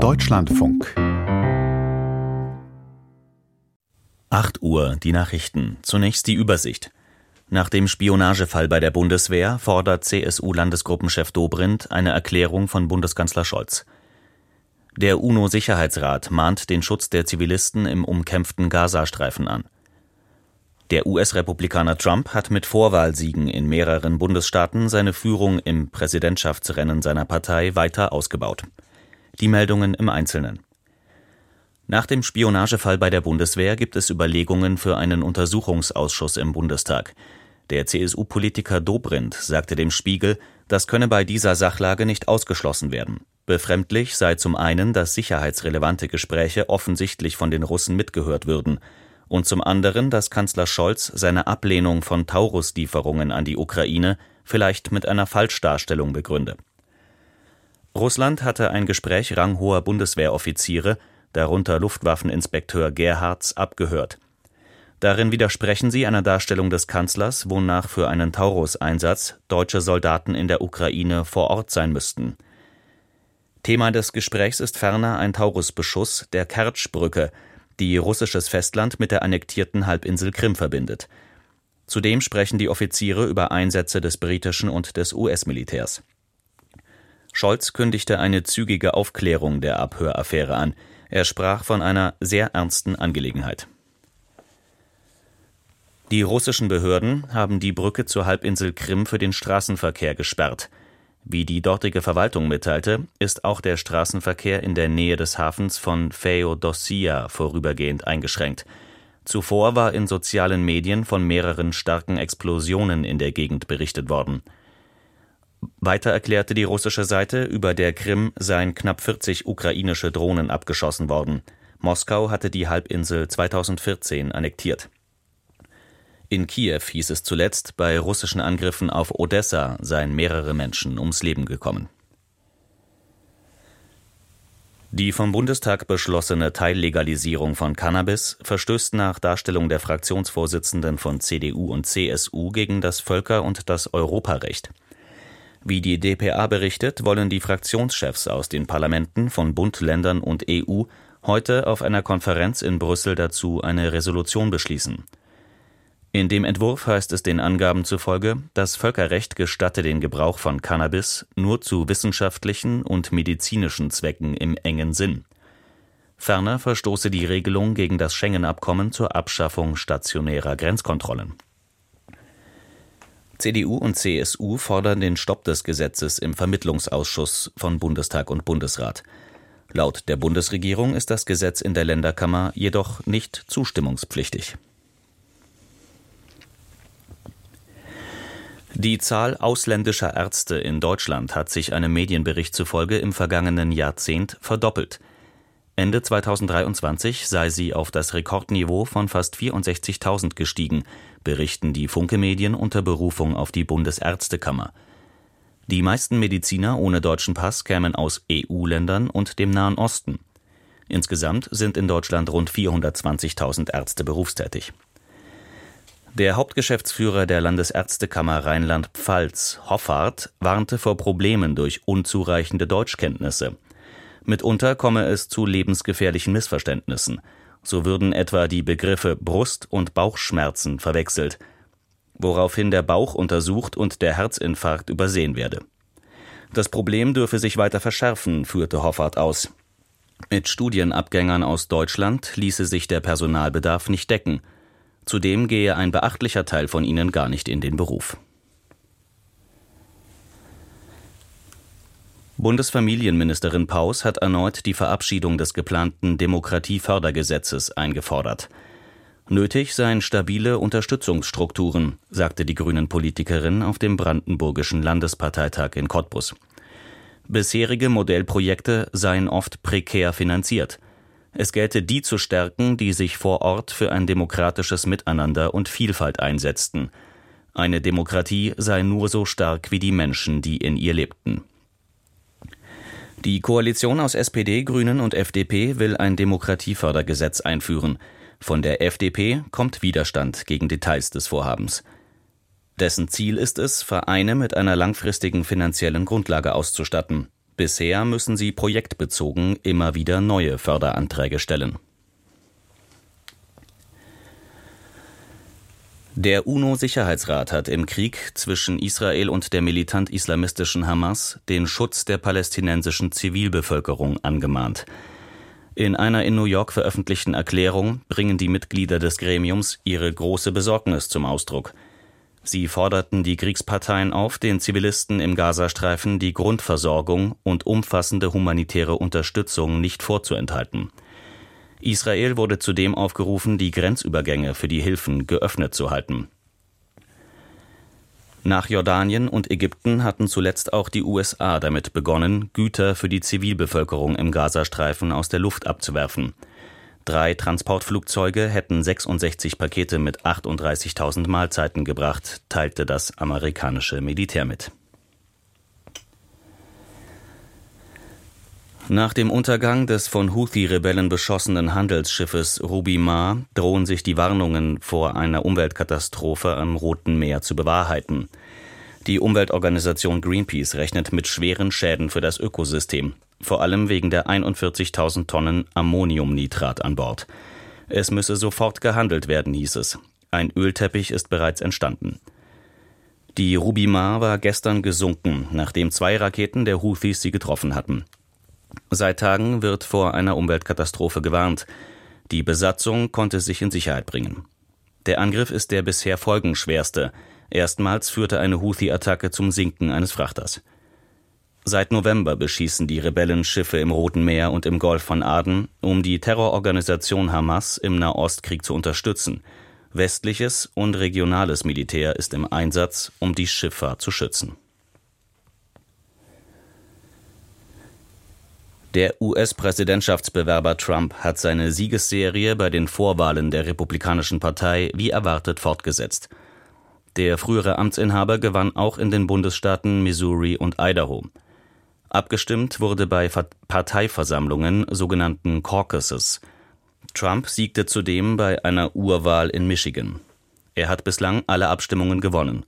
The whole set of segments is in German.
Deutschlandfunk 8 Uhr, die Nachrichten. Zunächst die Übersicht. Nach dem Spionagefall bei der Bundeswehr fordert CSU-Landesgruppenchef Dobrindt eine Erklärung von Bundeskanzler Scholz. Der UNO-Sicherheitsrat mahnt den Schutz der Zivilisten im umkämpften Gazastreifen an. Der US-Republikaner Trump hat mit Vorwahlsiegen in mehreren Bundesstaaten seine Führung im Präsidentschaftsrennen seiner Partei weiter ausgebaut. Die Meldungen im Einzelnen. Nach dem Spionagefall bei der Bundeswehr gibt es Überlegungen für einen Untersuchungsausschuss im Bundestag. Der CSU-Politiker Dobrindt sagte dem Spiegel, das könne bei dieser Sachlage nicht ausgeschlossen werden. Befremdlich sei zum einen, dass sicherheitsrelevante Gespräche offensichtlich von den Russen mitgehört würden, und zum anderen, dass Kanzler Scholz seine Ablehnung von Taurus-Lieferungen an die Ukraine vielleicht mit einer Falschdarstellung begründe. Russland hatte ein Gespräch ranghoher Bundeswehroffiziere, darunter Luftwaffeninspekteur Gerhards, abgehört. Darin widersprechen sie einer Darstellung des Kanzlers, wonach für einen Taurus-Einsatz deutsche Soldaten in der Ukraine vor Ort sein müssten. Thema des Gesprächs ist ferner ein Taurus-Beschuss der Kertsch-Brücke, die russisches Festland mit der annektierten Halbinsel Krim verbindet. Zudem sprechen die Offiziere über Einsätze des britischen und des US-Militärs. Scholz kündigte eine zügige Aufklärung der Abhöraffäre an. Er sprach von einer sehr ernsten Angelegenheit. Die russischen Behörden haben die Brücke zur Halbinsel Krim für den Straßenverkehr gesperrt. Wie die dortige Verwaltung mitteilte, ist auch der Straßenverkehr in der Nähe des Hafens von Feodossia vorübergehend eingeschränkt. Zuvor war in sozialen Medien von mehreren starken Explosionen in der Gegend berichtet worden. Weiter erklärte die russische Seite, über der Krim seien knapp 40 ukrainische Drohnen abgeschossen worden. Moskau hatte die Halbinsel 2014 annektiert. In Kiew hieß es zuletzt, bei russischen Angriffen auf Odessa seien mehrere Menschen ums Leben gekommen. Die vom Bundestag beschlossene Teillegalisierung von Cannabis verstößt nach Darstellung der Fraktionsvorsitzenden von CDU und CSU gegen das Völker- und das Europarecht. Wie die dpa berichtet, wollen die Fraktionschefs aus den Parlamenten von Bund, Ländern und EU heute auf einer Konferenz in Brüssel dazu eine Resolution beschließen. In dem Entwurf heißt es den Angaben zufolge, das Völkerrecht gestatte den Gebrauch von Cannabis nur zu wissenschaftlichen und medizinischen Zwecken im engen Sinn. Ferner verstoße die Regelung gegen das Schengen-Abkommen zur Abschaffung stationärer Grenzkontrollen. CDU und CSU fordern den Stopp des Gesetzes im Vermittlungsausschuss von Bundestag und Bundesrat. Laut der Bundesregierung ist das Gesetz in der Länderkammer jedoch nicht zustimmungspflichtig. Die Zahl ausländischer Ärzte in Deutschland hat sich einem Medienbericht zufolge im vergangenen Jahrzehnt verdoppelt. Ende 2023 sei sie auf das Rekordniveau von fast 64.000 gestiegen, berichten die Funke-Medien unter Berufung auf die Bundesärztekammer. Die meisten Mediziner ohne deutschen Pass kämen aus EU-Ländern und dem Nahen Osten. Insgesamt sind in Deutschland rund 420.000 Ärzte berufstätig. Der Hauptgeschäftsführer der Landesärztekammer Rheinland-Pfalz, Hoffart, warnte vor Problemen durch unzureichende Deutschkenntnisse. Mitunter komme es zu lebensgefährlichen Missverständnissen. So würden etwa die Begriffe Brust- und Bauchschmerzen verwechselt, woraufhin der Bauch untersucht und der Herzinfarkt übersehen werde. Das Problem dürfe sich weiter verschärfen, führte Hoffart aus. Mit Studienabgängern aus Deutschland ließe sich der Personalbedarf nicht decken. Zudem gehe ein beachtlicher Teil von ihnen gar nicht in den Beruf. Bundesfamilienministerin Paus hat erneut die Verabschiedung des geplanten Demokratiefördergesetzes eingefordert. Nötig seien stabile Unterstützungsstrukturen, sagte die Grünen-Politikerin auf dem Brandenburgischen Landesparteitag in Cottbus. Bisherige Modellprojekte seien oft prekär finanziert. Es gelte die zu stärken, die sich vor Ort für ein demokratisches Miteinander und Vielfalt einsetzten. Eine Demokratie sei nur so stark wie die Menschen, die in ihr lebten. Die Koalition aus SPD, Grünen und FDP will ein Demokratiefördergesetz einführen. Von der FDP kommt Widerstand gegen Details des Vorhabens. Dessen Ziel ist es, Vereine mit einer langfristigen finanziellen Grundlage auszustatten. Bisher müssen sie projektbezogen immer wieder neue Förderanträge stellen. Der UNO-Sicherheitsrat hat im Krieg zwischen Israel und der militant-islamistischen Hamas den Schutz der palästinensischen Zivilbevölkerung angemahnt. In einer in New York veröffentlichten Erklärung bringen die Mitglieder des Gremiums ihre große Besorgnis zum Ausdruck. Sie forderten die Kriegsparteien auf, den Zivilisten im Gazastreifen die Grundversorgung und umfassende humanitäre Unterstützung nicht vorzuenthalten. Israel wurde zudem aufgerufen, die Grenzübergänge für die Hilfen geöffnet zu halten. Nach Jordanien und Ägypten hatten zuletzt auch die USA damit begonnen, Güter für die Zivilbevölkerung im Gazastreifen aus der Luft abzuwerfen. Drei Transportflugzeuge hätten 66 Pakete mit 38.000 Mahlzeiten gebracht, teilte das amerikanische Militär mit. Nach dem Untergang des von Houthi-Rebellen beschossenen Handelsschiffes Ruby Ma drohen sich die Warnungen vor einer Umweltkatastrophe am Roten Meer zu bewahrheiten. Die Umweltorganisation Greenpeace rechnet mit schweren Schäden für das Ökosystem, vor allem wegen der 41.000 Tonnen Ammoniumnitrat an Bord. Es müsse sofort gehandelt werden, hieß es. Ein Ölteppich ist bereits entstanden. Die Ruby Ma war gestern gesunken, nachdem zwei Raketen der Houthis sie getroffen hatten. Seit Tagen wird vor einer Umweltkatastrophe gewarnt. Die Besatzung konnte sich in Sicherheit bringen. Der Angriff ist der bisher folgenschwerste. Erstmals führte eine Houthi-Attacke zum Sinken eines Frachters. Seit November beschießen die Rebellen Schiffe im Roten Meer und im Golf von Aden, um die Terrororganisation Hamas im Nahostkrieg zu unterstützen. Westliches und regionales Militär ist im Einsatz, um die Schifffahrt zu schützen. Der US-Präsidentschaftsbewerber Trump hat seine Siegesserie bei den Vorwahlen der Republikanischen Partei wie erwartet fortgesetzt. Der frühere Amtsinhaber gewann auch in den Bundesstaaten Missouri und Idaho. Abgestimmt wurde bei Parteiversammlungen, sogenannten Caucuses. Trump siegte zudem bei einer Urwahl in Michigan. Er hat bislang alle Abstimmungen gewonnen.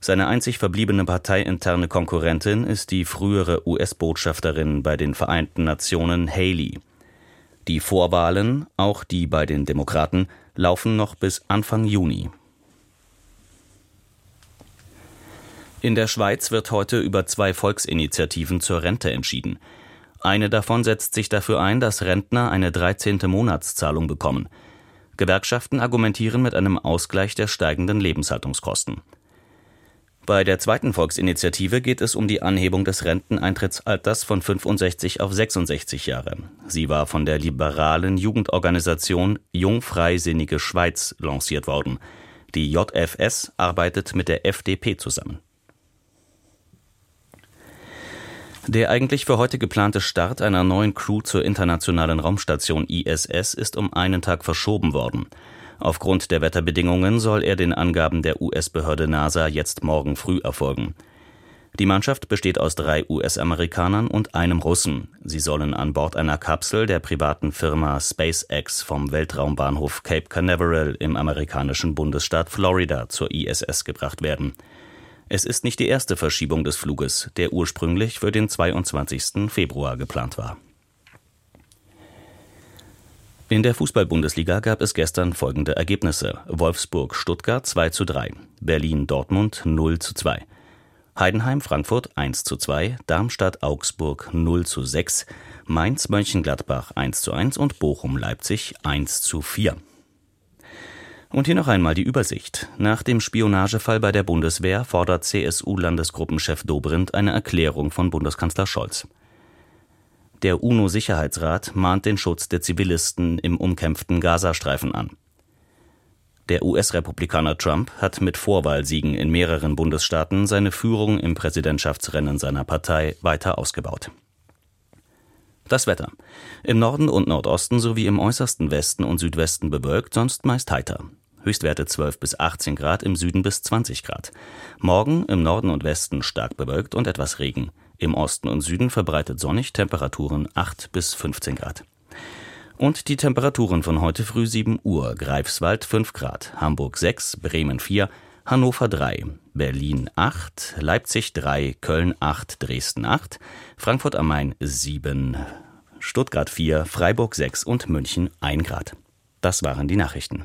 Seine einzig verbliebene parteiinterne Konkurrentin ist die frühere US-Botschafterin bei den Vereinten Nationen Haley. Die Vorwahlen, auch die bei den Demokraten, laufen noch bis Anfang Juni. In der Schweiz wird heute über zwei Volksinitiativen zur Rente entschieden. Eine davon setzt sich dafür ein, dass Rentner eine 13. Monatszahlung bekommen. Gewerkschaften argumentieren mit einem Ausgleich der steigenden Lebenshaltungskosten. Bei der zweiten Volksinitiative geht es um die Anhebung des Renteneintrittsalters von 65 auf 66 Jahre. Sie war von der liberalen Jugendorganisation Jungfreisinnige Schweiz lanciert worden. Die JFS arbeitet mit der FDP zusammen. Der eigentlich für heute geplante Start einer neuen Crew zur internationalen Raumstation ISS ist um einen Tag verschoben worden. Aufgrund der Wetterbedingungen soll er den Angaben der US-Behörde NASA jetzt morgen früh erfolgen. Die Mannschaft besteht aus drei US-Amerikanern und einem Russen. Sie sollen an Bord einer Kapsel der privaten Firma SpaceX vom Weltraumbahnhof Cape Canaveral im amerikanischen Bundesstaat Florida zur ISS gebracht werden. Es ist nicht die erste Verschiebung des Fluges, der ursprünglich für den 22. Februar geplant war. In der Fußball-Bundesliga gab es gestern folgende Ergebnisse: Wolfsburg-Stuttgart 2 zu 3, Berlin-Dortmund 0 zu 2, Heidenheim-Frankfurt 1 zu 2, Darmstadt-Augsburg 0 zu 6, Mainz-Mönchengladbach 1 zu 1 und Bochum-Leipzig 1 zu 4. Und hier noch einmal die Übersicht. Nach dem Spionagefall bei der Bundeswehr fordert CSU-Landesgruppenchef Dobrindt eine Erklärung von Bundeskanzler Scholz. Der UNO-Sicherheitsrat mahnt den Schutz der Zivilisten im umkämpften Gazastreifen an. Der US-Republikaner Trump hat mit Vorwahlsiegen in mehreren Bundesstaaten seine Führung im Präsidentschaftsrennen seiner Partei weiter ausgebaut. Das Wetter. Im Norden und Nordosten sowie im äußersten Westen und Südwesten bewölkt, sonst meist heiter. Höchstwerte 12 bis 18 Grad, im Süden bis 20 Grad. Morgen im Norden und Westen stark bewölkt und etwas Regen. Im Osten und Süden verbreitet sonnig, Temperaturen 8 bis 15 Grad. Und die Temperaturen von heute früh 7 Uhr. Greifswald 5 Grad, Hamburg 6, Bremen 4, Hannover 3, Berlin 8, Leipzig 3, Köln 8, Dresden 8, Frankfurt am Main 7, Stuttgart 4, Freiburg 6 und München 1 Grad. Das waren die Nachrichten.